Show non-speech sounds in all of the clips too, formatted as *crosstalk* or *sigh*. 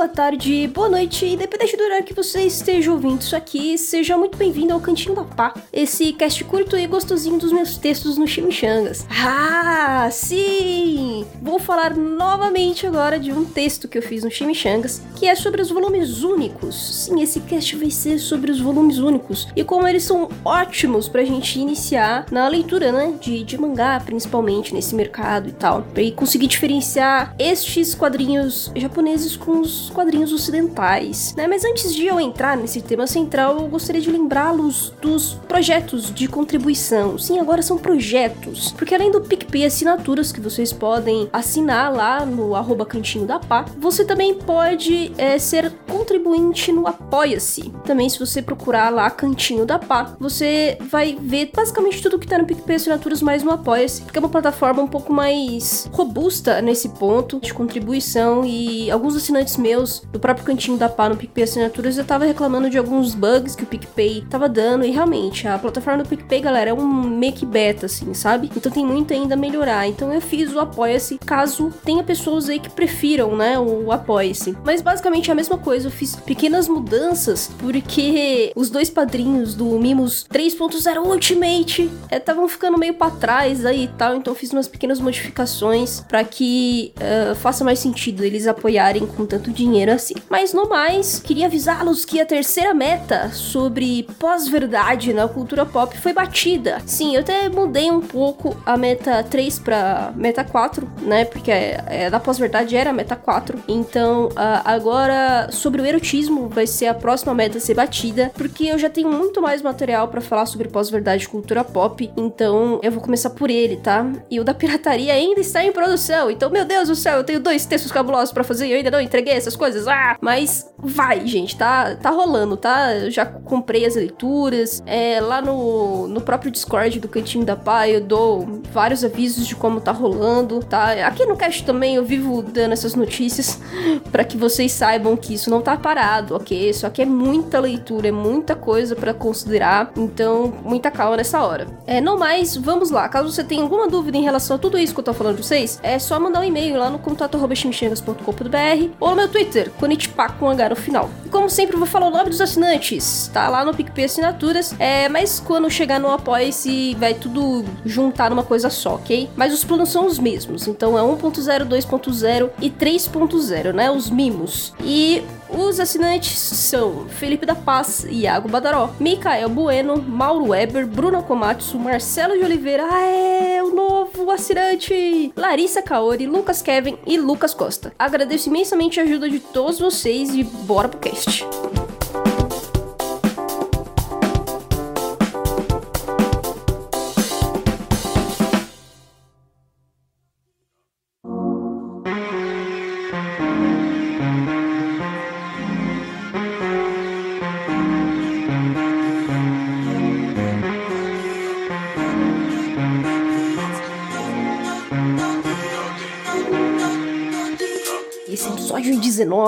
boa tarde, boa noite, independente do horário que você esteja ouvindo isso aqui, seja muito bem-vindo ao Cantinho da Pá, esse cast curto e gostosinho dos meus textos no Chimichangas. Ah, sim! Vou falar novamente agora de um texto que eu fiz no Chimichangas, que é sobre os volumes únicos. Sim, esse cast vai ser sobre os volumes únicos e como eles são ótimos pra gente iniciar na leitura, né, de, de mangá, principalmente nesse mercado e tal, pra conseguir diferenciar estes quadrinhos japoneses com os quadrinhos ocidentais, né? Mas antes de eu entrar nesse tema central, eu gostaria de lembrá-los dos projetos de contribuição. Sim, agora são projetos, porque além do PicPay assinaturas que vocês podem assinar lá no arroba cantinho da pá, você também pode é, ser contribuinte no Apoia-se. Também se você procurar lá Cantinho da Pá, você vai ver basicamente tudo que tá no PicPay assinaturas mais no Apoia-se, porque é uma plataforma um pouco mais robusta nesse ponto de contribuição e alguns assinantes meus do próprio cantinho da Pá no PicPay Assinaturas eu tava reclamando de alguns bugs que o PicPay tava dando e realmente a plataforma do PicPay, galera, é um make beta assim, sabe? Então tem muito ainda a melhorar. Então eu fiz o Apoia-se caso tenha pessoas aí que prefiram, né, o Apoia-se. Mas basicamente é a mesma coisa, eu fiz pequenas mudanças porque os dois padrinhos do Mimos 3.0 Ultimate estavam é, ficando meio para trás aí e tal, então eu fiz umas pequenas modificações para que uh, faça mais sentido eles apoiarem com tanto dinheiro assim. Mas no mais, queria avisá-los que a terceira meta sobre pós-verdade na cultura pop foi batida. Sim, eu até mudei um pouco a meta 3 para meta 4, né? Porque é, é, da pós-verdade era a meta 4. Então, uh, agora sobre o erotismo vai ser a próxima meta a ser batida, porque eu já tenho muito mais material para falar sobre pós-verdade cultura pop. Então, eu vou começar por ele, tá? E o da pirataria ainda está em produção. Então, meu Deus do céu, eu tenho dois textos cabulosos para fazer e eu ainda não entreguei essas coisas. Ah, mas vai, gente, tá, tá rolando, tá? Eu já comprei as leituras. É, lá no, no próprio Discord do Cantinho da Pai, eu dou vários avisos de como tá rolando, tá? Aqui no cast também eu vivo dando essas notícias *laughs* para que vocês saibam que isso não tá parado, ok? Só que é muita leitura, é muita coisa para considerar, então muita calma nessa hora. É, não mais, vamos lá. Caso você tenha alguma dúvida em relação a tudo isso que eu tô falando pra vocês, é só mandar um e-mail lá no contato.chimichangas.com.br ou no meu Twitter, Konitpa com H no final. E como sempre, eu vou falar o nome dos assinantes, tá lá no PicPay Assinaturas, é, mas quando chegar no Apoia-se, vai tudo juntar numa coisa só, ok? Mas os planos são os mesmos, então é 1.0, 2.0 e 3.0, né? Os mimos. E os assinantes são Felipe da Paz, Iago Badaró, Micael Bueno, Mauro Weber, Bruno Komatsu, Marcelo de Oliveira, ah, é o novo assinante, Larissa Kaori, Lucas Kevin e Lucas Costa. Agradeço imensamente a ajuda de todos vocês e bora pro cast.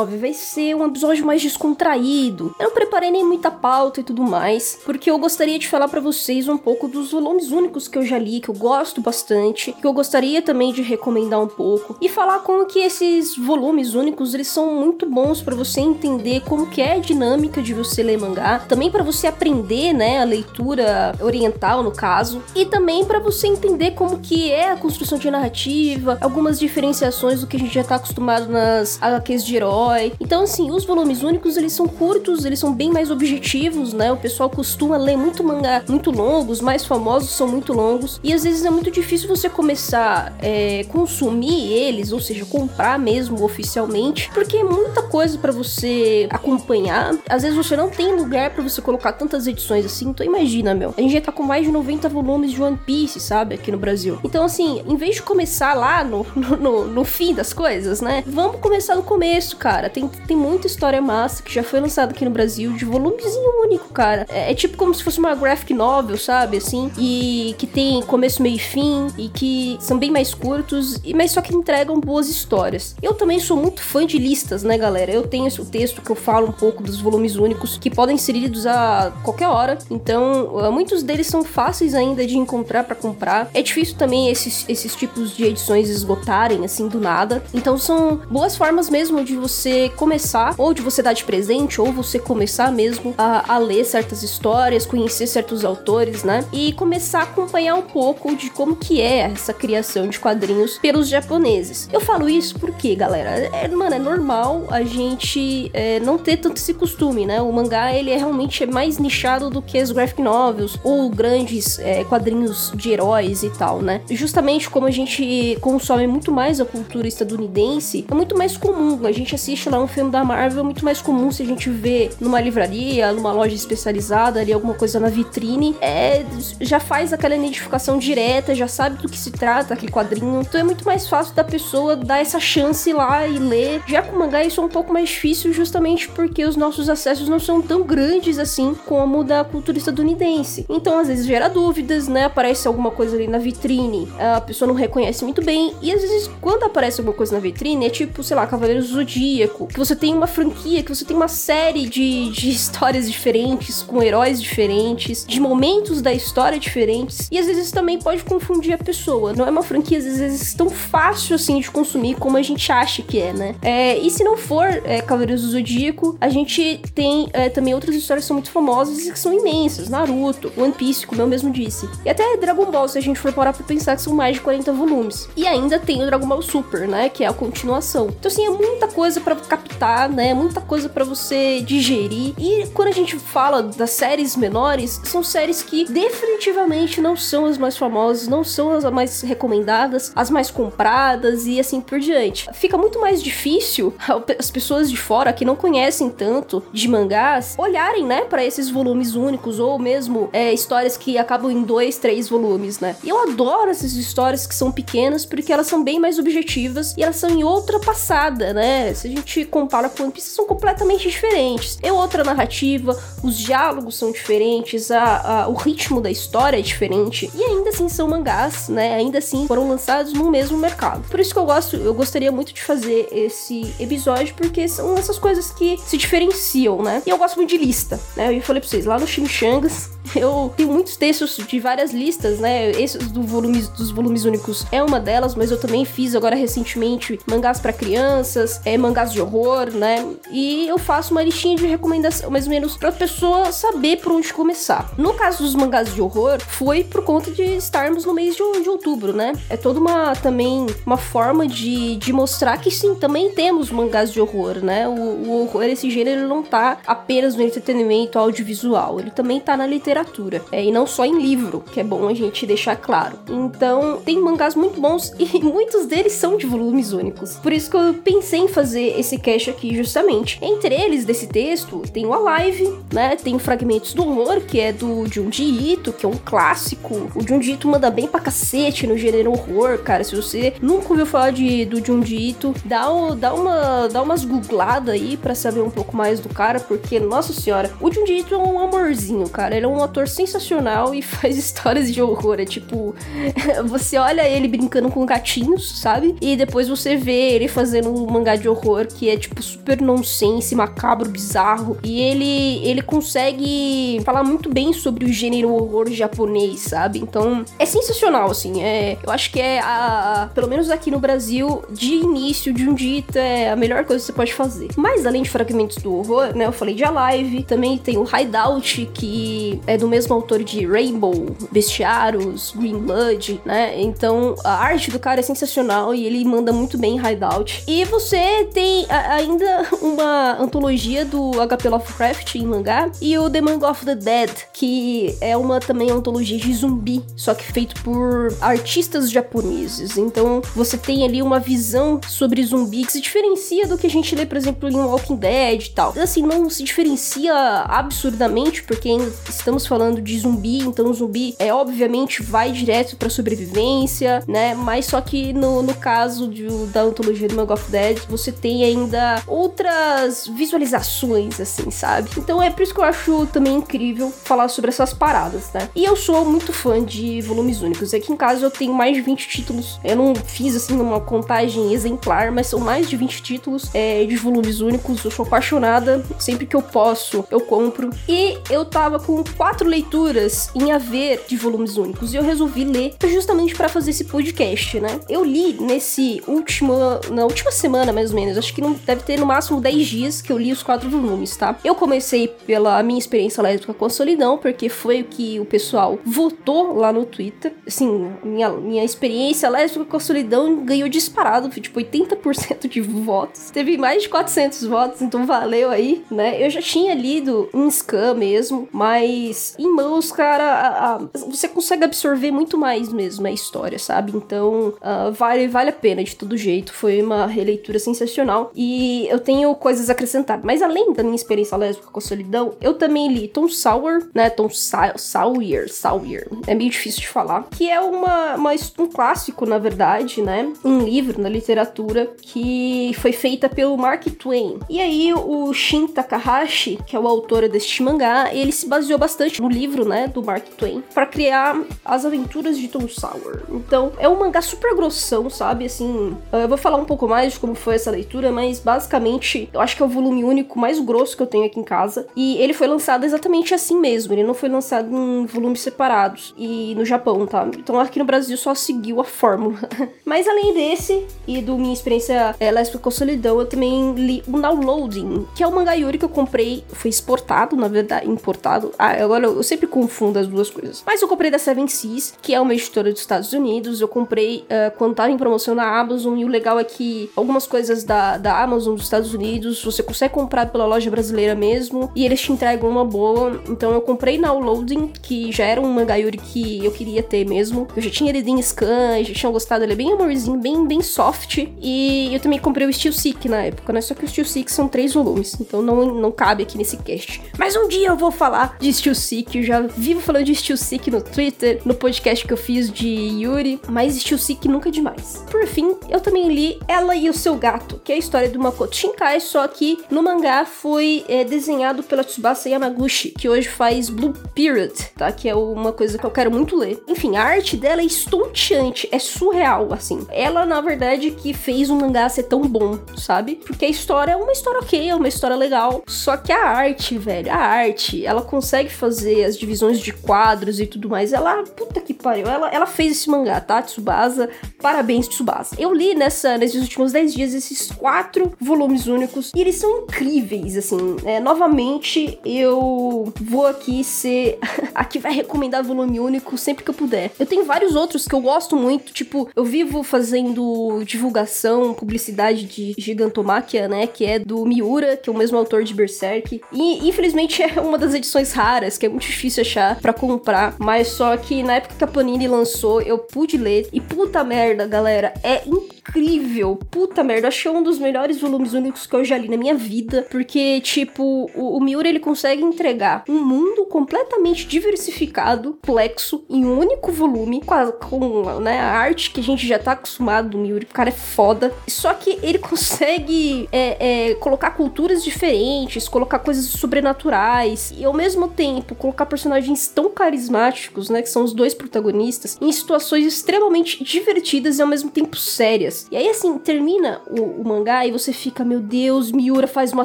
19 vai ser um episódio mais descontraído. Eu não preparei nem muita pauta e tudo mais, porque eu gostaria de falar para vocês um pouco dos volumes únicos que eu já li, que eu gosto bastante, que eu gostaria também de recomendar um pouco e falar como que esses volumes únicos eles são muito bons para você entender como que é a dinâmica de você ler mangá, também para você aprender, né, a leitura oriental no caso, e também para você entender como que é a construção de narrativa, algumas diferenciações do que a gente já tá acostumado nas HQs de herói. Então, assim, os volumes únicos, eles são curtos, eles são bem mais objetivos, né? O pessoal costuma ler muito mangá muito longos, mais famosos são muito longos, e às vezes é muito difícil você começar é, consumir eles, ou seja, comprar mesmo oficialmente, porque é muita coisa para você acompanhar. Às vezes você não tem lugar para você colocar tantas edições assim, então imagina, meu. A gente já tá com mais de 90 volumes de One Piece, sabe, aqui no Brasil. Então, assim, em vez de começar lá no, no, no, no fim das coisas, né? Vamos começar no começo, cara. Tem, tem muita história massa que já foi lançada aqui no Brasil, de volumezinho único, cara. É, é, tipo como se fosse uma graphic novel, sabe? Assim, e que tem começo, meio e fim, e que são bem mais curtos, e mas só que entregam boas histórias. Eu também sou muito fã de listas, né, galera? Eu tenho esse texto que eu falo um pouco dos volumes únicos que podem ser lidos a qualquer hora. Então, uh, muitos deles são fáceis ainda de encontrar para comprar. É difícil também esses, esses tipos de edições esgotarem assim do nada. Então, são boas formas mesmo de você começar, ou de você dar de presente, ou você começar mesmo a, a ler certas histórias, conhecer certos autores, né? E começar a acompanhar um pouco de como que é essa criação de quadrinhos pelos japoneses. Eu falo isso porque, galera, é, mano, é normal a gente é, não ter tanto esse costume, né? O mangá, ele é realmente mais nichado do que as graphic novels ou grandes é, quadrinhos de heróis e tal, né? Justamente como a gente consome muito mais a cultura estadunidense, é muito mais comum. A gente assiste lá um filme da Marvel, é muito mais comum se a gente vê numa livraria, numa loja especializada, ali alguma coisa na vitrine, é, já faz aquela identificação direta, já sabe do que se trata aquele quadrinho. Então é muito mais fácil da pessoa dar essa chance lá e ler. Já com mangá isso é um pouco mais difícil, justamente porque os nossos acessos não são tão grandes assim como da cultura estadunidense. Então às vezes gera dúvidas, né? Aparece alguma coisa ali na vitrine, a pessoa não reconhece muito bem. E às vezes quando aparece alguma coisa na vitrine, é tipo, sei lá, Cavaleiros do Zodíaco, que você tem uma franquia, que você tem uma série de, de histórias diferentes, com heróis diferentes, de momentos da história diferentes. E às vezes também pode confundir a pessoa. Não é uma franquia, às vezes, tão fácil assim de consumir como a gente acha que é, né? É, e se não for é, Cavaleiros do Zodíaco, a gente tem é, também outras histórias que são muito famosas e que são imensas. Naruto, One Piece, como eu mesmo disse. E até Dragon Ball, se a gente for parar pra pensar que são mais de 40 volumes. E ainda tem o Dragon Ball Super, né? Que é a continuação. Então, assim, é muita coisa para captar, né? Muita coisa para você digerir. E quando a gente fala das séries menores, são séries que definitivamente não são as mais famosas, não são as mais recomendadas, as mais compradas e assim por diante. Fica muito mais difícil *laughs* as pessoas de fora que não conhecem tanto de mangás olharem, né, para esses volumes únicos ou mesmo é, histórias que acabam em dois, três volumes, né? Eu adoro essas histórias que são pequenas porque elas são bem mais objetivas e elas são em outra passada, né? Se a gente compara com One Piece, são completamente diferentes. É outra narrativa, os diálogos são diferentes, a, a, o ritmo da história é diferente e ainda assim são mangás, né? Ainda assim foram lançados no mesmo mercado. Por isso que eu gosto, eu gostaria muito de fazer esse episódio porque são essas coisas que se diferenciam, né? E eu gosto muito de lista, né? Eu falei pra vocês, lá no Chimichangas eu tenho muitos textos de várias listas, né? Esses do volumes, dos volumes únicos é uma delas, mas eu também fiz agora recentemente mangás para crianças, é, mangás de horror, né? E eu faço uma listinha de recomendação, mais ou menos, pra pessoa saber por onde começar. No caso dos mangás de horror, foi por conta de estarmos no mês de, de outubro, né? É toda uma também uma forma de, de mostrar que sim, também temos mangás de horror, né? O, o horror, esse gênero, não tá apenas no entretenimento audiovisual, ele também tá na literatura literatura. É, e não só em livro, que é bom a gente deixar claro. Então, tem mangás muito bons *laughs* e muitos deles são de volumes únicos. Por isso que eu pensei em fazer esse cast aqui justamente. Entre eles, desse texto, tem o Alive, né? Tem Fragmentos do Horror, que é do Junji Ito, que é um clássico. O Junji Ito manda bem pra cacete no gênero horror, cara. Se você nunca ouviu falar de, do Junji Ito, dá, dá, uma, dá umas googladas aí para saber um pouco mais do cara, porque, nossa senhora, o Junji Ito é um amorzinho, cara. Ele é um um ator sensacional e *laughs* faz histórias de horror. É tipo, *laughs* você olha ele brincando com gatinhos, sabe? E depois você vê ele fazendo um mangá de horror que é tipo super nonsense, macabro, bizarro. E ele ele consegue falar muito bem sobre o gênero horror japonês, sabe? Então, é sensacional assim. É, eu acho que é a, a pelo menos aqui no Brasil, de início de um dito é a melhor coisa que você pode fazer. Mas além de fragmentos do horror, né, eu falei de Alive, também tem o Hideout que do mesmo autor de Rainbow, Bestiários, Green Blood, né? Então a arte do cara é sensacional e ele manda muito bem Hideout. E você tem a, ainda uma antologia do HP Lovecraft em mangá e o The Manga of the Dead, que é uma também antologia de zumbi, só que feito por artistas japoneses. Então você tem ali uma visão sobre zumbi que se diferencia do que a gente lê, por exemplo, em Walking Dead e tal. Assim, não se diferencia absurdamente, porque estamos estamos falando de zumbi, então zumbi é obviamente vai direto para sobrevivência, né? Mas só que no, no caso de, da antologia do Manga of Dead, você tem ainda outras visualizações, assim, sabe? Então é por isso que eu acho também incrível falar sobre essas paradas, né? E eu sou muito fã de volumes únicos. Aqui em casa eu tenho mais de 20 títulos. Eu não fiz assim uma contagem exemplar, mas são mais de 20 títulos é, de volumes únicos. Eu sou apaixonada. Sempre que eu posso, eu compro. E eu tava com quatro quatro leituras em haver de volumes únicos e eu resolvi ler justamente para fazer esse podcast, né? Eu li nesse último, na última semana mais ou menos, acho que não deve ter no máximo 10 dias que eu li os quatro volumes, tá? Eu comecei pela minha experiência lésbica com a solidão, porque foi o que o pessoal votou lá no Twitter. Assim, minha, minha experiência lésbica com a solidão ganhou disparado, tipo 80% de votos. Teve mais de 400 votos, então valeu aí, né? Eu já tinha lido um Scam mesmo, mas em mãos, cara, a, a, você consegue absorver muito mais mesmo a história, sabe? Então, uh, vale, vale a pena de todo jeito. Foi uma releitura sensacional e eu tenho coisas a acrescentar. Mas além da minha experiência lésbica com a solidão, eu também li Tom Sour, né? Tom Sa Sawyer, Sawyer. É meio difícil de falar. Que é uma, uma, um clássico, na verdade, né? Um livro na literatura que foi feita pelo Mark Twain. E aí o Shin Takahashi, que é o autor deste mangá, ele se baseou bastante no livro, né, do Mark Twain, para criar as aventuras de Tom Sawyer. Então, é um mangá super grossão, sabe? Assim, eu vou falar um pouco mais de como foi essa leitura, mas basicamente, eu acho que é o volume único mais grosso que eu tenho aqui em casa. E ele foi lançado exatamente assim mesmo, ele não foi lançado em volumes separados. E no Japão, tá? Então aqui no Brasil só seguiu a fórmula. *laughs* mas além desse, e do minha experiência é, lésbica com solidão, eu também li o Downloading, que é o mangá Yuri que eu comprei, foi exportado, na verdade, importado. Ah, agora eu sempre confundo as duas coisas. Mas eu comprei da Seven Seas, que é uma editora dos Estados Unidos. Eu comprei uh, quando tava em promoção na Amazon, e o legal é que algumas coisas da, da Amazon dos Estados Unidos você consegue comprar pela loja brasileira mesmo, e eles te entregam uma boa. Então eu comprei na Downloading, que já era um mangá Yuri que eu queria ter mesmo. Eu já tinha lido em scan, já tinha gostado, ele é bem amorzinho, bem, bem soft. E eu também comprei o Steel Seek na época, né? Só que o Steel Seek são três volumes, então não, não cabe aqui nesse cast. Mas um dia eu vou falar de Steel Seek, eu já vivo falando de Steel Seek no Twitter, no podcast que eu fiz de Yuri, mas Steel Seek nunca é demais. Por fim, eu também li Ela e o Seu Gato, que é a história do Makoto Shinkai, só que no mangá foi é, desenhado pela Tsubasa Yamaguchi, que hoje faz Blue Period, tá? Que é uma coisa que eu quero muito ler. Enfim, a arte dela é estonteante, é surreal, assim. Ela, na verdade, que fez o mangá ser tão bom, sabe? Porque a história é uma história ok, é uma história legal, só que a arte, velho, a arte, ela consegue fazer as divisões de quadros e tudo mais. Ela, puta que pariu, ela, ela fez esse mangá, tá? Tsubasa, parabéns, Tsubasa. Eu li nessa, nesses últimos 10 dias esses quatro volumes únicos e eles são incríveis, assim. É, novamente, eu vou aqui ser *laughs* a que vai recomendar volume único sempre que eu puder. Eu tenho vários outros que eu gosto muito, tipo, eu vivo fazendo divulgação, publicidade de Gigantomáquia, né? Que é do Miura, que é o mesmo autor de Berserk. E infelizmente *laughs* é uma das edições raras, que é muito difícil achar para comprar. Mas só que na época que a Panini lançou, eu pude ler. E puta merda, galera, é incrível. Puta merda, achei um dos melhores volumes únicos que eu já li na minha vida. Porque, tipo, o, o Miura ele consegue entregar um mundo completamente diversificado, complexo, em um único volume, com, a, com né, a arte que a gente já tá acostumado do Miura. O cara é foda. Só que ele *laughs* consegue é, é, colocar culturas diferentes, colocar coisas sobrenaturais e ao mesmo tempo colocar personagens tão carismáticos, né, que são os dois protagonistas, em situações extremamente divertidas e ao mesmo tempo sérias. E aí assim, termina o, o mangá e você fica, meu Deus, Miura faz uma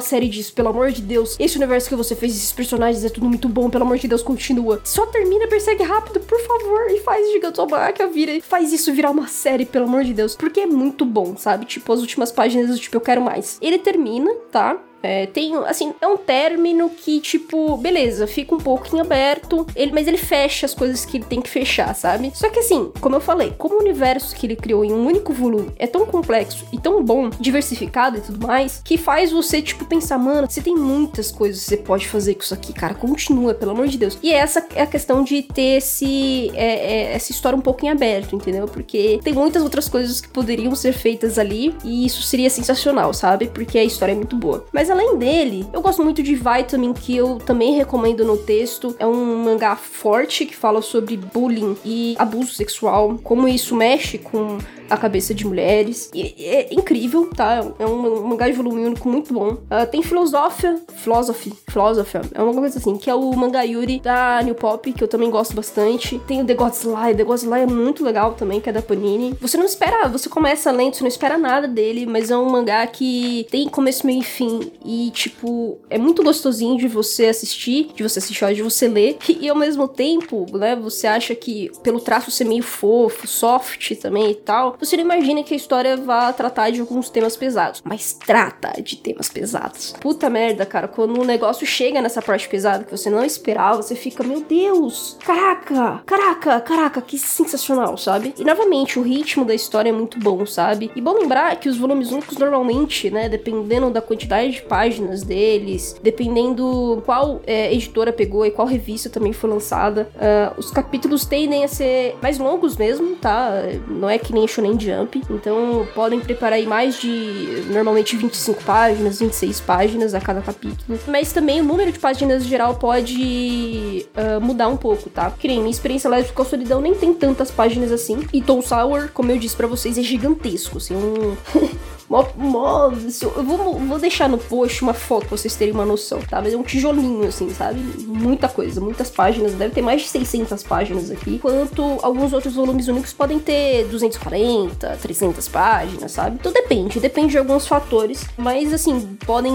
série disso, pelo amor de Deus. Esse universo que você fez, esses personagens é tudo muito bom, pelo amor de Deus, continua. Só termina, persegue rápido, por favor, e faz Gigantomaca vira, faz isso virar uma série, pelo amor de Deus, porque é muito bom, sabe? Tipo, as últimas páginas, tipo, eu quero mais. Ele termina, tá? É, tem, assim, é um término que, tipo, beleza, fica um pouco em aberto, ele, mas ele fecha as coisas que ele tem que fechar, sabe? Só que assim, como eu falei, como o universo que ele criou em um único volume é tão complexo e tão bom, diversificado e tudo mais, que faz você, tipo, pensar, mano, você tem muitas coisas que você pode fazer com isso aqui, cara, continua, pelo amor de Deus. E essa é a questão de ter esse, é, é, essa história um pouco em aberto, entendeu? Porque tem muitas outras coisas que poderiam ser feitas ali e isso seria sensacional, sabe? Porque a história é muito boa. Mas mas além dele, eu gosto muito de Vitamin, que eu também recomendo no texto. É um mangá forte que fala sobre bullying e abuso sexual, como isso mexe com a cabeça de mulheres. E é incrível, tá? É um, mangá de volume único muito bom. Uh, tem Filosofia, Philosophy, Philosophy, é uma coisa assim, que é o mangá Yuri da New Pop, que eu também gosto bastante. Tem o The God's Lie, The God's Lie é muito legal também, que é da Panini. Você não espera, você começa lento, você não espera nada dele, mas é um mangá que tem começo, meio e fim. E, tipo, é muito gostosinho de você assistir, de você assistir, de você ler. E, e ao mesmo tempo, né, você acha que pelo traço ser meio fofo, soft também e tal, você não imagina que a história vá tratar de alguns temas pesados. Mas trata de temas pesados. Puta merda, cara, quando o negócio chega nessa parte pesada que você não esperava, você fica, meu Deus, caraca, caraca, caraca, que sensacional, sabe? E novamente, o ritmo da história é muito bom, sabe? E bom lembrar que os volumes únicos normalmente, né, dependendo da quantidade de páginas deles, dependendo qual é, editora pegou e qual revista também foi lançada, uh, os capítulos tendem a ser mais longos mesmo, tá? Não é que nem Shonen Jump, então podem preparar aí mais de normalmente 25 páginas, 26 páginas a cada capítulo. Mas também o número de páginas geral pode uh, mudar um pouco, tá? Que nem minha experiência lésbica com a solidão nem tem tantas páginas assim. E Tom Sour, como eu disse para vocês, é gigantesco, assim, um *laughs* Mó, mó, eu vou, vou deixar no post uma foto pra vocês terem uma noção, tá? Mas é um tijolinho, assim, sabe? Muita coisa, muitas páginas. Deve ter mais de 600 páginas aqui. Enquanto alguns outros volumes únicos podem ter 240, 300 páginas, sabe? Então depende, depende de alguns fatores. Mas, assim, podem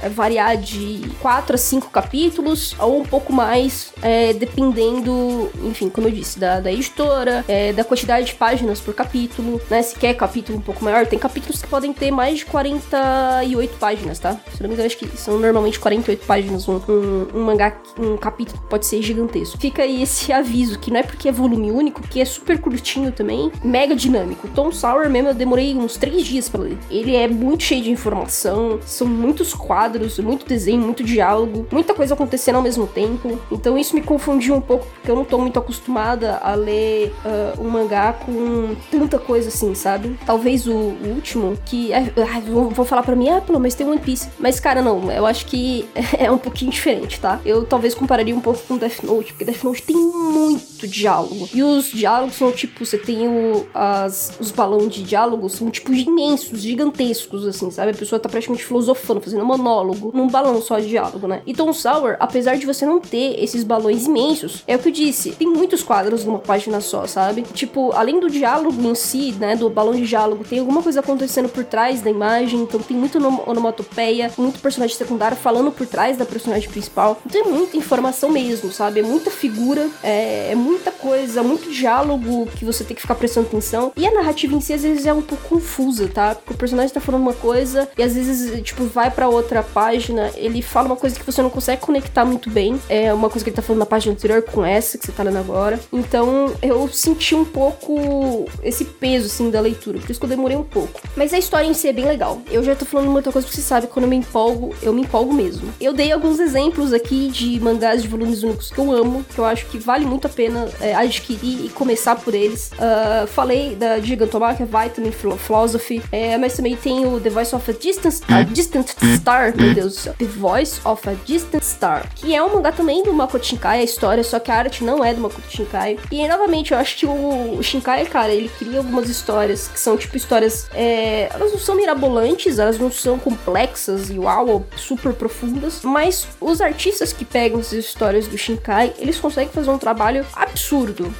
é, variar de 4 a 5 capítulos ou um pouco mais, é, dependendo, enfim, como eu disse, da, da editora, é, da quantidade de páginas por capítulo, né? Se quer capítulo um pouco maior, tem capítulos que podem podem ter mais de 48 páginas, tá? Se não me engano, acho que são normalmente 48 páginas. Um, um, um mangá, um capítulo pode ser gigantesco. Fica aí esse *laughs* aviso, que não é porque é volume único, que é super curtinho também, mega dinâmico. Tom Sour mesmo, eu demorei uns 3 dias para ler. Ele é muito cheio de informação, são muitos quadros, muito desenho, muito diálogo, muita coisa acontecendo ao mesmo tempo. Então isso me confundiu um pouco, porque eu não tô muito acostumada a ler uh, um mangá com tanta coisa assim, sabe? Talvez o, o último, que. É, vão falar para mim, ah, pelo menos tem One Piece. Mas, cara, não, eu acho que *laughs* é um pouquinho diferente, tá? Eu talvez compararia um pouco com Death Note, porque Death Note tem muito diálogo. E os diálogos são tipo, você tem o, as, os balões de diálogo, são tipo imensos, gigantescos, assim, sabe? A pessoa tá praticamente filosofando, fazendo monólogo, num balão só de diálogo, né? E Tom Sour, apesar de você não ter esses balões imensos, é o que eu disse, tem muitos quadros numa página só, sabe? Tipo, além do diálogo em si, né, do balão de diálogo, tem alguma coisa acontecendo por trás da imagem, então tem muito onomatopeia, muito personagem secundário falando por trás da personagem principal. Então é muita informação mesmo, sabe? É muita figura, é, é muita coisa, muito diálogo que você tem que ficar prestando atenção. E a narrativa em si às vezes é um pouco confusa, tá? Porque o personagem tá falando uma coisa e às vezes, tipo, vai para outra página, ele fala uma coisa que você não consegue conectar muito bem. É uma coisa que ele tá falando na página anterior com essa que você tá lendo agora. Então eu senti um pouco esse peso, assim, da leitura. Por isso que eu demorei um pouco. Mas a história em si é bem legal. Eu já tô falando muita coisa porque você sabe, quando eu me empolgo, eu me empolgo mesmo. Eu dei alguns exemplos aqui de mangás de volumes únicos que eu amo, que eu acho que vale muito a pena é, adquirir e começar por eles. Uh, falei da Gigantomachia, é Vitamin Philosophy, é, mas também tem o The Voice of a Distance, a Distant Star, meu Deus do céu. The Voice of a Distant Star, que é um mangá também do Makoto Shinkai, a história, só que a arte não é do Makoto Shinkai. E novamente, eu acho que o Shinkai, cara, ele cria algumas histórias que são tipo histórias é, elas não são mirabolantes, elas não são complexas e uau, super profundas, mas os artistas que pegam essas histórias do Shinkai, eles conseguem fazer um trabalho absurdo,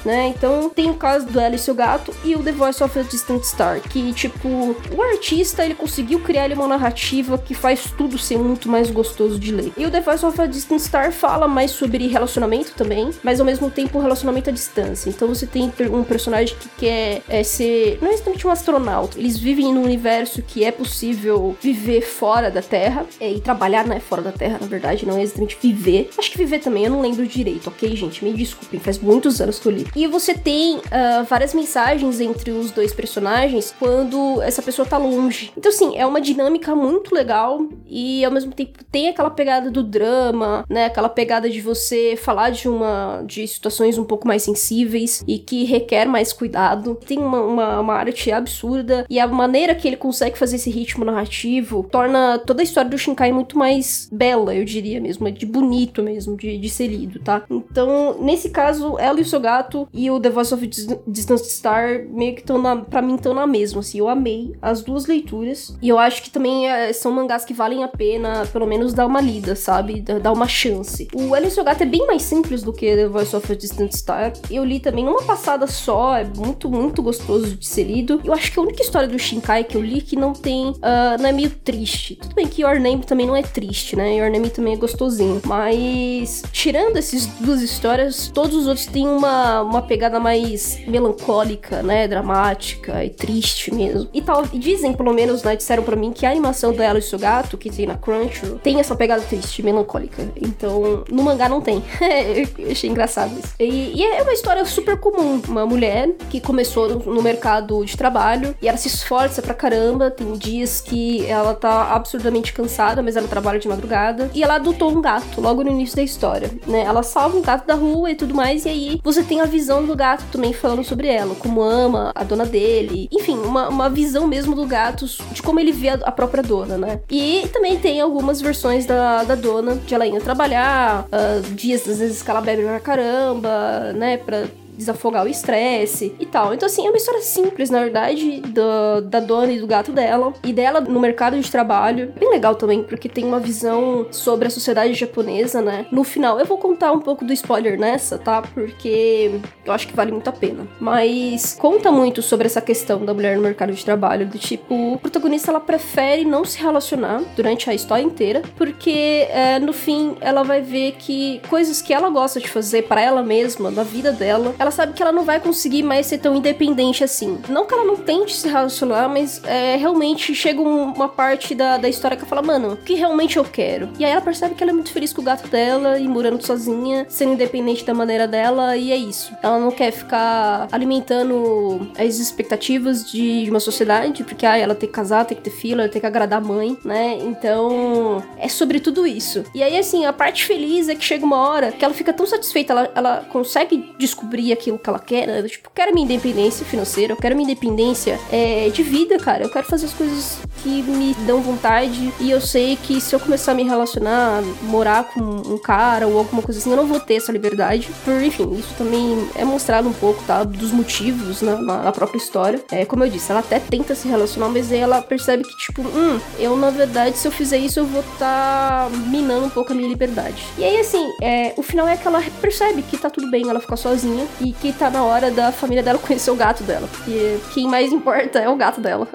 né? Então tem o caso do Alice o Gato e o The Voice of a Distant Star, que tipo, o artista ele conseguiu criar uma narrativa que faz tudo ser muito mais gostoso de ler. E o The Voice of a Distant Star fala mais sobre relacionamento também, mas ao mesmo tempo relacionamento à distância. Então você tem um personagem que quer é, ser, não é exatamente um astronauta, eles vivem no universo que é possível viver fora da Terra é, e trabalhar, né, fora da Terra, na verdade, não é exatamente viver. Acho que viver também, eu não lembro direito, ok, gente? Me desculpem, faz muitos anos que eu li. E você tem uh, várias mensagens entre os dois personagens quando essa pessoa tá longe. Então, assim, é uma dinâmica muito legal e ao mesmo tempo tem aquela pegada do drama, né? Aquela pegada de você falar de uma de situações um pouco mais sensíveis e que requer mais cuidado. Tem uma, uma, uma arte absurda e a maneira que ele consegue fazer esse ritmo narrativo, torna toda a história do Shinkai muito mais bela, eu diria mesmo, de bonito mesmo, de, de ser lido, tá? Então, nesse caso, é ela e o seu gato e o The Voice of Distant Star meio que estão, pra mim, estão na mesma, assim. Eu amei as duas leituras. E eu acho que também é, são mangás que valem a pena, pelo menos, dar uma lida, sabe? Dar uma chance. O Ela e o seu gato é bem mais simples do que The Voice of Distant Star. Eu li também numa passada só, é muito, muito gostoso de ser lido. Eu acho que a única história do Shinkai que eu li que não tem. Uh, não é meio triste. Tudo bem que Your Name também não é triste, né? Your Name também é gostosinho. Mas, tirando essas duas histórias, todos os outros têm uma, uma pegada mais melancólica, né? Dramática e triste mesmo. E tal. E dizem, pelo menos, né? Disseram para mim que a animação do Ela e seu gato, que tem na Crunchyroll, tem essa pegada triste, melancólica. Então, no mangá não tem. *laughs* eu achei engraçado isso. E, e, é uma história super comum. Uma mulher que começou no, no mercado de trabalho e ela se esforça pra caramba. Tem dias que ela tá absurdamente cansada, mas ela trabalha de madrugada. E ela adotou um gato logo no início da história, né? Ela salva um gato da rua e tudo mais, e aí você tem a visão do gato também falando sobre ela, como ama a dona dele. Enfim, uma, uma visão mesmo do gato, de como ele vê a, a própria dona, né? E também tem algumas versões da, da dona, de ela indo trabalhar, uh, dias às vezes que ela bebe pra caramba, né? Pra desafogar o estresse e tal. Então, assim, é uma história simples, na verdade, do, da dona e do gato dela, e dela no mercado de trabalho. Bem legal também, porque tem uma visão sobre a sociedade japonesa, né? No final, eu vou contar um pouco do spoiler nessa, tá? Porque eu acho que vale muito a pena. Mas conta muito sobre essa questão da mulher no mercado de trabalho, do tipo, o protagonista ela prefere não se relacionar durante a história inteira, porque é, no fim ela vai ver que coisas que ela gosta de fazer para ela mesma, na vida dela, ela sabe que ela não vai conseguir mais ser tão independente assim. Não que ela não tente se relacionar, mas é, realmente chega uma parte da, da história que ela fala, mano, o que realmente eu quero? E aí ela percebe que ela é muito feliz com o gato dela e morando sozinha, sendo independente da maneira dela, e é isso. Ela não quer ficar alimentando as expectativas de, de uma sociedade, porque ah, ela tem que casar, tem que ter filho, ela tem que agradar a mãe, né? Então, é sobre tudo isso. E aí, assim, a parte feliz é que chega uma hora que ela fica tão satisfeita, ela, ela consegue descobrir aquilo que ela quer. Né? Eu, tipo, quero minha independência financeira, eu quero minha independência é, de vida, cara. Eu quero fazer as coisas que me dão vontade. E eu sei que se eu começar a me relacionar, morar com um cara ou alguma coisa assim, eu não vou ter essa liberdade. Por, enfim, isso também é mostrado um pouco, tá? Dos motivos né? na, na própria história. É, como eu disse, ela até tenta se relacionar, mas aí ela percebe que, tipo, hum, eu na verdade, se eu fizer isso, eu vou estar tá minando um pouco a minha liberdade. E aí, assim, é, o final é que ela percebe que tá tudo bem ela ficar sozinha e que tá na hora da família dela conhecer o gato dela. Porque quem mais importa é o gato dela.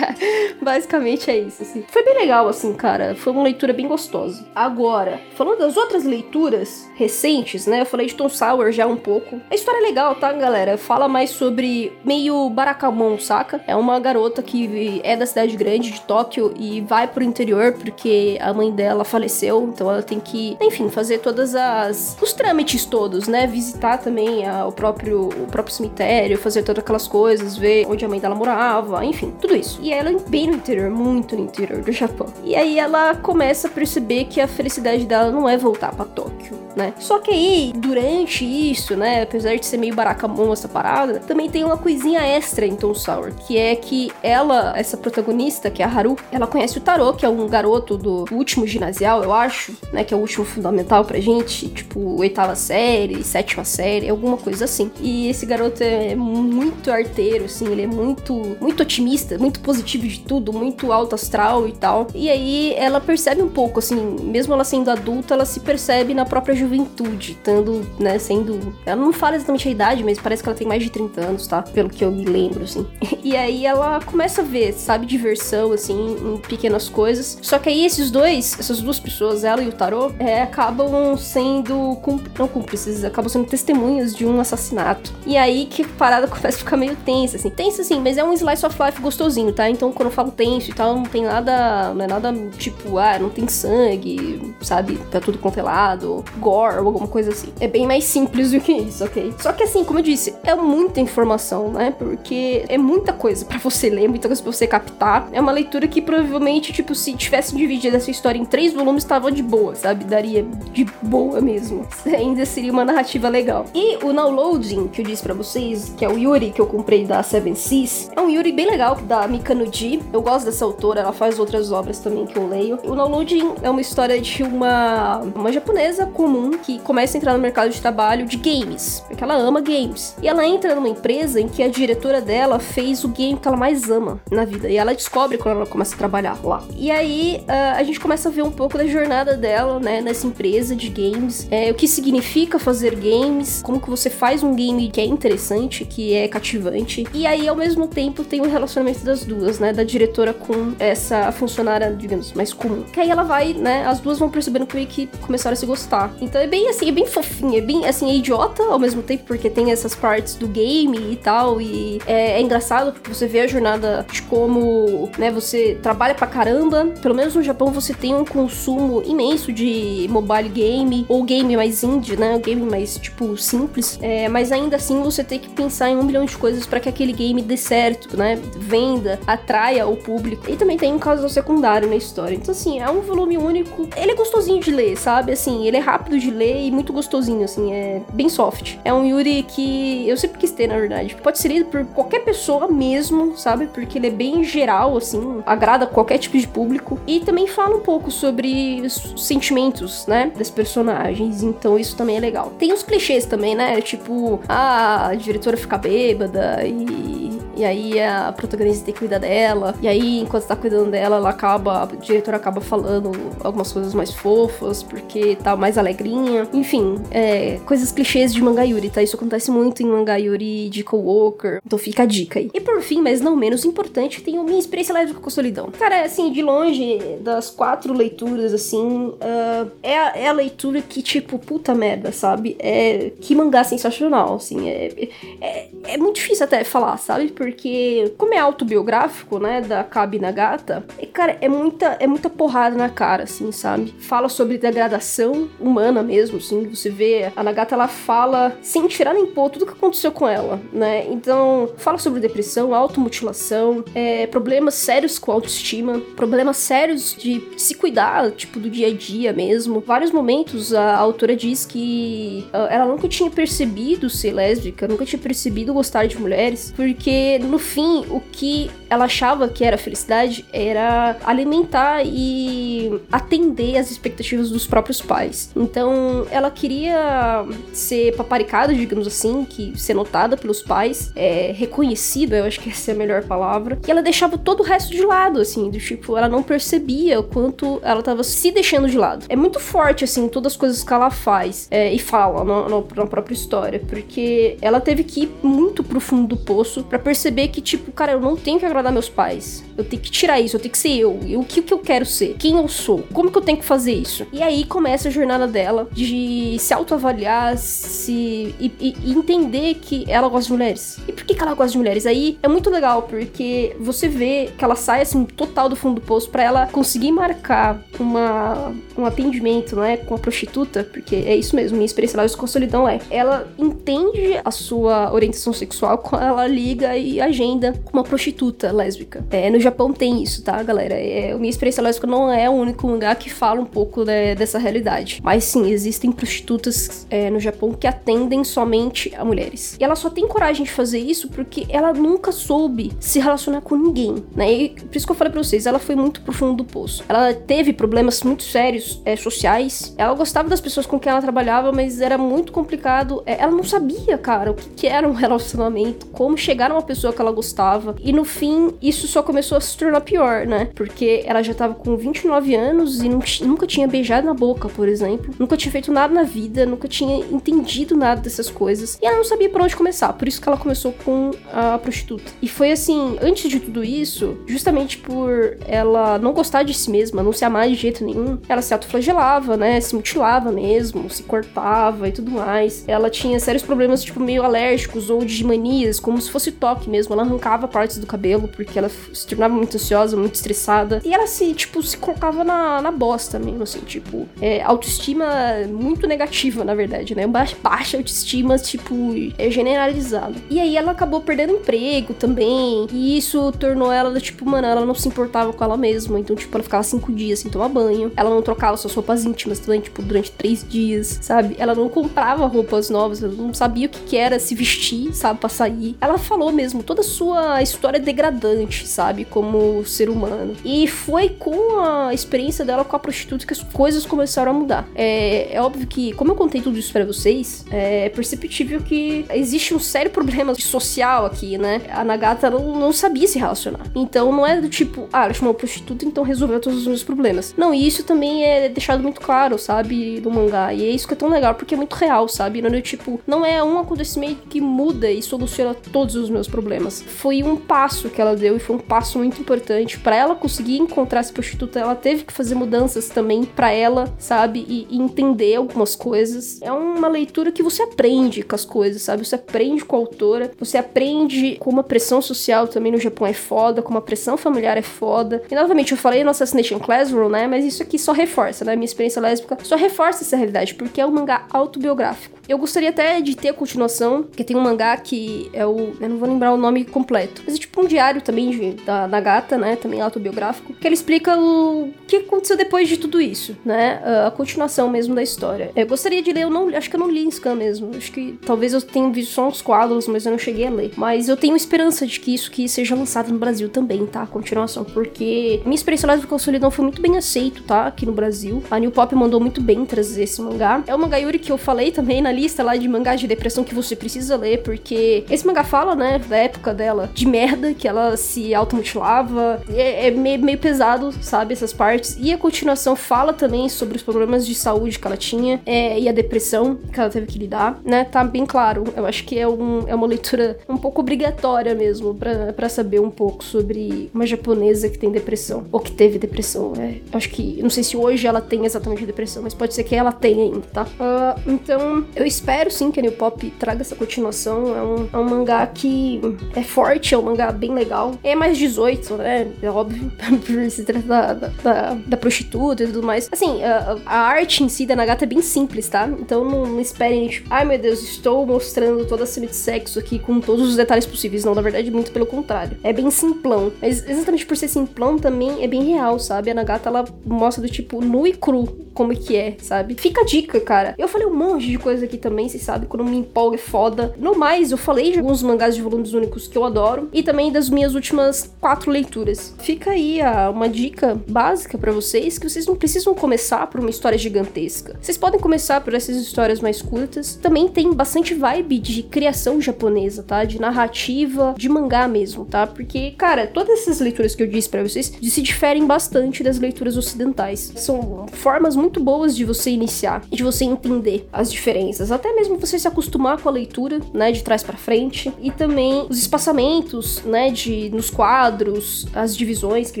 *laughs* Basicamente é isso, assim. Foi bem legal, assim, cara. Foi uma leitura bem gostosa. Agora, falando das outras leituras recentes, né? Eu falei de Tom Sour já um pouco. A história é legal, tá, galera? Fala mais sobre meio Barakamon, saca? É uma garota que é da cidade grande de Tóquio e vai pro interior porque a mãe dela faleceu, então ela tem que, enfim, fazer todas as os trâmites todos, né? Visitar também a, o próprio, o próprio cemitério, fazer todas aquelas coisas, ver onde a mãe dela morava, enfim, tudo isso. E ela é bem no interior, muito no interior do Japão. E aí ela começa a perceber que a felicidade dela não é voltar para Tóquio né? Só que aí, durante isso, né, apesar de ser meio baracamon essa parada, também tem uma coisinha extra em Tom Sour, que é que ela, essa protagonista, que é a Haru, ela conhece o Taro, que é um garoto do último ginasial, eu acho, né, que é o último fundamental pra gente, tipo, oitava série, sétima série, alguma coisa assim. E esse garoto é muito arteiro, assim, ele é muito, muito otimista, muito positivo de tudo, muito alto astral e tal. E aí ela percebe um pouco, assim, mesmo ela sendo adulta, ela se percebe na própria juventude, estando, né, sendo. Ela não fala exatamente a idade, mas parece que ela tem mais de 30 anos, tá? Pelo que eu me lembro, assim. *laughs* E aí ela começa a ver, sabe, diversão, assim, em pequenas coisas. Só que aí esses dois, essas duas pessoas, ela e o Tarô, é, acabam sendo. Não cúmplices, acabam sendo testemunhas de um assassinato. E aí que a parada *laughs* começa a ficar meio tensa, assim. Tensa, assim, mas é um slice of life gostosinho, tá? Então quando eu falo tenso e tal, não tem nada. Não é nada tipo, ah, não tem sangue, sabe? Tá tudo congelado gore ou alguma coisa assim. É bem mais simples do que isso, ok? Só que assim, como eu disse, é muita informação, né? Porque é muita coisa para você ler, muita coisa pra você captar. É uma leitura que provavelmente, tipo, se tivesse dividido essa história em três volumes, tava de boa, sabe? Daria de boa mesmo. *laughs* Ainda seria uma narrativa legal. E o Now Downloading, que eu disse para vocês, que é o Yuri que eu comprei da Seven Seas, é um Yuri bem legal, da Mikano Ji. Eu gosto dessa autora, ela faz outras obras também que eu leio. O Downloading é uma história de uma, uma japonesa comum que começa a entrar no mercado de trabalho de games, porque ela ama games. E ela entra numa empresa em que a diretora dela fez o game que ela mais ama na vida. E ela descobre quando ela começa a trabalhar lá. E aí uh, a gente começa a ver um pouco da jornada dela, né, nessa empresa de games. É, o que significa fazer games, como que você faz um game que é interessante, que é cativante. E aí, ao mesmo tempo, tem o relacionamento das duas, né? Da diretora com essa funcionária, digamos, mais comum. Que aí ela vai, né? As duas vão percebendo que meio que começaram a se gostar. Então é bem assim, é bem fofinho, é bem assim, é idiota ao mesmo tempo, porque tem essas partes do game e tal. E é, é engraçado porque você vê a jornada de como, né, você trabalha pra caramba. Pelo menos no Japão você tem um consumo imenso de mobile game ou game mais indie, né? Game mais, tipo, simples. É, mas ainda assim você tem que pensar em um milhão de coisas para que aquele game dê certo, né? Venda, atraia o público. E também tem um caso secundário na história. Então, assim, é um volume único. Ele é gostosinho de ler, sabe? Assim, ele é rápido de ler e muito gostosinho, assim, é bem soft. É um Yuri que eu sempre quis ter, na verdade. Pode ser lido por qualquer pessoa mesmo, sabe? Porque ele é bem geral, assim, agrada qualquer tipo de público. E também fala um pouco sobre os sentimentos, né? Das personagens. Então, isso também é legal. Tem os clichês também, né? Tipo, ah, a diretora fica bêbada e e aí a protagonista tem que cuidar dela. E aí, enquanto tá cuidando dela, ela acaba. A diretora acaba falando algumas coisas mais fofas, porque tá mais alegrinha. Enfim, é, coisas clichês de Mangayuri, tá? Isso acontece muito em Mangayuri de Coworker. Então fica a dica aí. E por fim, mas não menos importante, tem o Minha Experiência Lésbica com Solidão. Cara, é assim, de longe, das quatro leituras, assim, uh, é, a, é a leitura que, tipo, puta merda, sabe? É que mangá sensacional, assim. É, é, é muito difícil até falar, sabe? Porque porque como é autobiográfico, né, da Kabi Nagata, e cara, é muita é muita porrada na cara, assim, sabe? Fala sobre degradação humana mesmo, assim, você vê a Nagata ela fala sem tirar nem pôr tudo que aconteceu com ela, né? Então, fala sobre depressão, automutilação, é, problemas sérios com autoestima, problemas sérios de se cuidar, tipo, do dia a dia mesmo. Vários momentos a autora diz que uh, ela nunca tinha percebido ser lésbica, nunca tinha percebido gostar de mulheres, porque no fim, o que ela achava que era felicidade era alimentar e atender às expectativas dos próprios pais. Então, ela queria ser paparicada, digamos assim, que ser notada pelos pais, é, reconhecida, eu acho que essa é a melhor palavra. E ela deixava todo o resto de lado, assim, do tipo, ela não percebia o quanto ela tava se deixando de lado. É muito forte, assim, todas as coisas que ela faz é, e fala no, no, na própria história, porque ela teve que ir muito pro fundo do poço para perceber perceber que, tipo, cara, eu não tenho que agradar meus pais. Eu tenho que tirar isso, eu tenho que ser eu. O que, que eu quero ser? Quem eu sou? Como que eu tenho que fazer isso? E aí começa a jornada dela de se autoavaliar, se. E, e, entender que ela gosta de mulheres. E por que, que ela gosta de mulheres? Aí é muito legal, porque você vê que ela sai assim, total do fundo do poço para ela conseguir marcar uma, um atendimento, né, com a prostituta, porque é isso mesmo, minha experiência lá a solidão é. Ela entende a sua orientação sexual quando *laughs* ela liga e agenda com uma prostituta lésbica. É, no Japão tem isso, tá, galera? É, minha experiência lésbica não é o único lugar que fala um pouco de, dessa realidade. Mas sim, existem prostitutas é, no Japão que atendem somente a mulheres. E ela só tem coragem de fazer isso porque ela nunca soube se relacionar com ninguém, né? E por isso que eu falei pra vocês, ela foi muito pro fundo do poço. Ela teve problemas muito sérios é, sociais. Ela gostava das pessoas com quem ela trabalhava, mas era muito complicado. É, ela não sabia, cara, o que, que era um *laughs* relacionamento, como chegar a uma pessoa pessoa que ela gostava. E no fim, isso só começou a se tornar pior, né? Porque ela já tava com 29 anos e nunca tinha beijado na boca, por exemplo. Nunca tinha feito nada na vida, nunca tinha entendido nada dessas coisas. E ela não sabia por onde começar. Por isso que ela começou com a prostituta. E foi assim, antes de tudo isso, justamente por ela não gostar de si mesma, não se amar de jeito nenhum, ela se autoflagelava, né? Se mutilava mesmo, se cortava e tudo mais. Ela tinha sérios problemas, tipo, meio alérgicos ou de manias, como se fosse toque mesmo ela arrancava partes do cabelo porque ela se tornava muito ansiosa, muito estressada. E ela se, tipo, se colocava na, na bosta mesmo, assim, tipo, é, autoestima muito negativa, na verdade, né? Baixa, baixa autoestima, tipo, é generalizada. E aí ela acabou perdendo emprego também. E isso tornou ela, tipo, mano, ela não se importava com ela mesma. Então, tipo, ela ficava cinco dias sem tomar banho. Ela não trocava suas roupas íntimas também, tipo, durante três dias, sabe? Ela não comprava roupas novas, ela não sabia o que, que era se vestir, sabe, pra sair. Ela falou mesmo toda a sua história degradante, sabe, como ser humano. E foi com a experiência dela com a prostituta que as coisas começaram a mudar. É, é óbvio que, como eu contei tudo isso pra vocês, é perceptível que existe um sério problema social aqui, né? A Nagata não, não sabia se relacionar. Então não é do tipo, ah, ela chamou prostituta, então resolveu todos os meus problemas. Não, e isso também é deixado muito claro, sabe, no mangá. E é isso que é tão legal, porque é muito real, sabe? Não é tipo, não é um acontecimento que muda e soluciona todos os meus problemas. Foi um passo que ela deu e foi um passo muito importante para ela conseguir encontrar essa prostituta. Ela teve que fazer mudanças também para ela, sabe? E, e, entender algumas coisas. É uma leitura que você aprende com as coisas, sabe? Você aprende com a autora, você aprende como a pressão social também no Japão é foda, como a pressão familiar é foda. E novamente, eu falei no Assassination Classroom, né? Mas isso aqui só reforça, né? Minha experiência lésbica só reforça essa realidade, porque é um mangá autobiográfico. Eu gostaria até de ter a continuação, que tem um mangá que é o. Eu não vou lembrar o nome completo. Mas é tipo um diário também de, da Nagata, né? Também autobiográfico. Que ele explica o que aconteceu depois de tudo isso, né? A continuação mesmo da história. Eu gostaria de ler, eu não. Acho que eu não li em scan mesmo. Acho que talvez eu tenha visto só uns quadros, mas eu não cheguei a ler. Mas eu tenho esperança de que isso aqui seja lançado no Brasil também, tá? A continuação. Porque minha experiência lésbica com solidão foi muito bem aceito, tá? Aqui no Brasil. A New Pop mandou muito bem trazer esse mangá. É o mangá Yuri que eu falei também na lista lá de mangás de depressão que você precisa ler, porque esse mangá fala, né, da época dela, de merda, que ela se automutilava. É, é meio, meio pesado, sabe, essas partes. E a continuação fala também sobre os problemas de saúde que ela tinha é, e a depressão que ela teve que lidar, né? Tá bem claro. Eu acho que é, um, é uma leitura um pouco obrigatória mesmo para saber um pouco sobre uma japonesa que tem depressão, ou que teve depressão. É, acho que, não sei se hoje ela tem exatamente depressão, mas pode ser que ela tenha ainda, tá? Uh, então, eu espero sim que a New Pop traga essa continuação. É um, é um mangá que é forte, é um mangá bem legal. É mais 18, né? É óbvio, *laughs* por se tratar da, da, da, prostituta e tudo mais. Assim, a, a, arte em si da Nagata é bem simples, tá? Então não, não esperem, tipo, ai meu Deus, estou mostrando toda a cena de sexo aqui com todos os detalhes possíveis. Não, na verdade, muito pelo contrário. É bem simplão. Mas exatamente por ser simplão também é bem real, sabe? A Nagata ela mostra do tipo nu e cru como é que é, sabe? Fica a dica, cara. Eu falei um monte de coisa aqui também, vocês sabem, quando me empolga é foda. No mais, eu falei de alguns mangás de volumes únicos que eu adoro e também das minhas últimas quatro leituras. Fica aí a, uma dica básica para vocês que vocês não precisam começar por uma história gigantesca. Vocês podem começar por essas histórias mais curtas. Também tem bastante vibe de criação japonesa, tá? De narrativa, de mangá mesmo, tá? Porque, cara, todas essas leituras que eu disse para vocês se diferem bastante das leituras ocidentais. São formas muito boas de você iniciar e de você entender as diferenças, até mesmo você se acostumar com a leitura, né, de trás para frente e também os espaçamentos, né, de nos quadros, as divisões que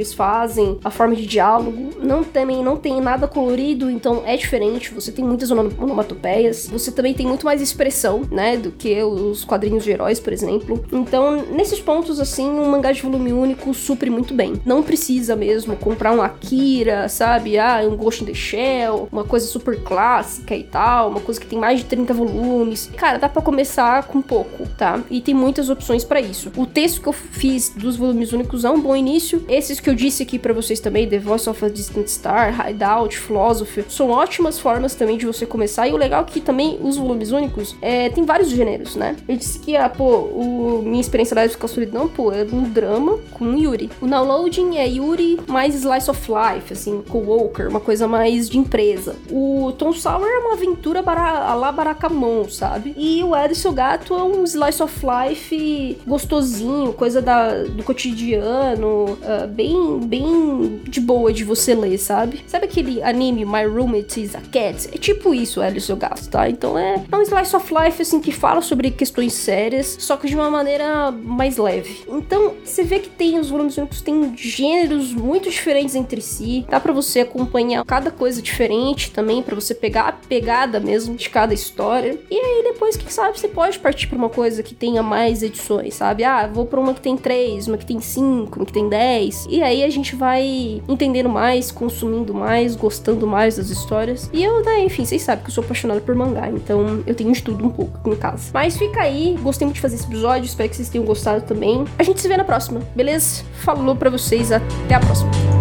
eles fazem, a forma de diálogo, não também não tem nada colorido, então é diferente, você tem muitas onomatopeias, você também tem muito mais expressão, né, do que os quadrinhos de heróis, por exemplo. Então, nesses pontos assim, um mangá de volume único supre muito bem. Não precisa mesmo comprar um Akira, sabe? Ah, um Ghost in the Shell uma coisa super clássica e tal, uma coisa que tem mais de 30 volumes. Cara, dá para começar com pouco, tá? E tem muitas opções para isso. O texto que eu fiz dos volumes únicos é um bom início. Esses que eu disse aqui para vocês também, The Voice of a Distant Star, Hideout, Philosophy, são ótimas formas também de você começar. E o legal é que também os volumes únicos é, tem vários gêneros, né? Eu disse que, ah, pô, o, minha experiência lá com a solidão, pô, é um drama com Yuri. O downloading é Yuri mais slice of life, assim, com Walker, uma coisa mais de empresa. O Tom Sawyer é uma aventura bara, lá Barakamon, sabe? E o Edson Gato é um slice of life gostosinho, coisa da, do cotidiano, uh, bem, bem de boa de você ler, sabe? Sabe aquele anime My Roommate is a Cat? É tipo isso, Edson Gato, tá? Então é, é um slice of life, assim, que fala sobre questões sérias, só que de uma maneira mais leve. Então, você vê que tem os volumes únicos, tem gêneros muito diferentes entre si, dá para você acompanhar cada coisa diferente também para você pegar a pegada mesmo de cada história. E aí depois, quem sabe, você pode partir para uma coisa que tenha mais edições, sabe? Ah, vou para uma que tem 3, uma que tem 5, uma que tem 10. E aí a gente vai entendendo mais, consumindo mais, gostando mais das histórias. E eu, né, enfim, vocês sabem que eu sou apaixonada por mangá, então eu tenho de tudo um pouco em casa. Mas fica aí, gostei muito de fazer esse episódio, espero que vocês tenham gostado também. A gente se vê na próxima, beleza? Falou pra vocês, até a próxima.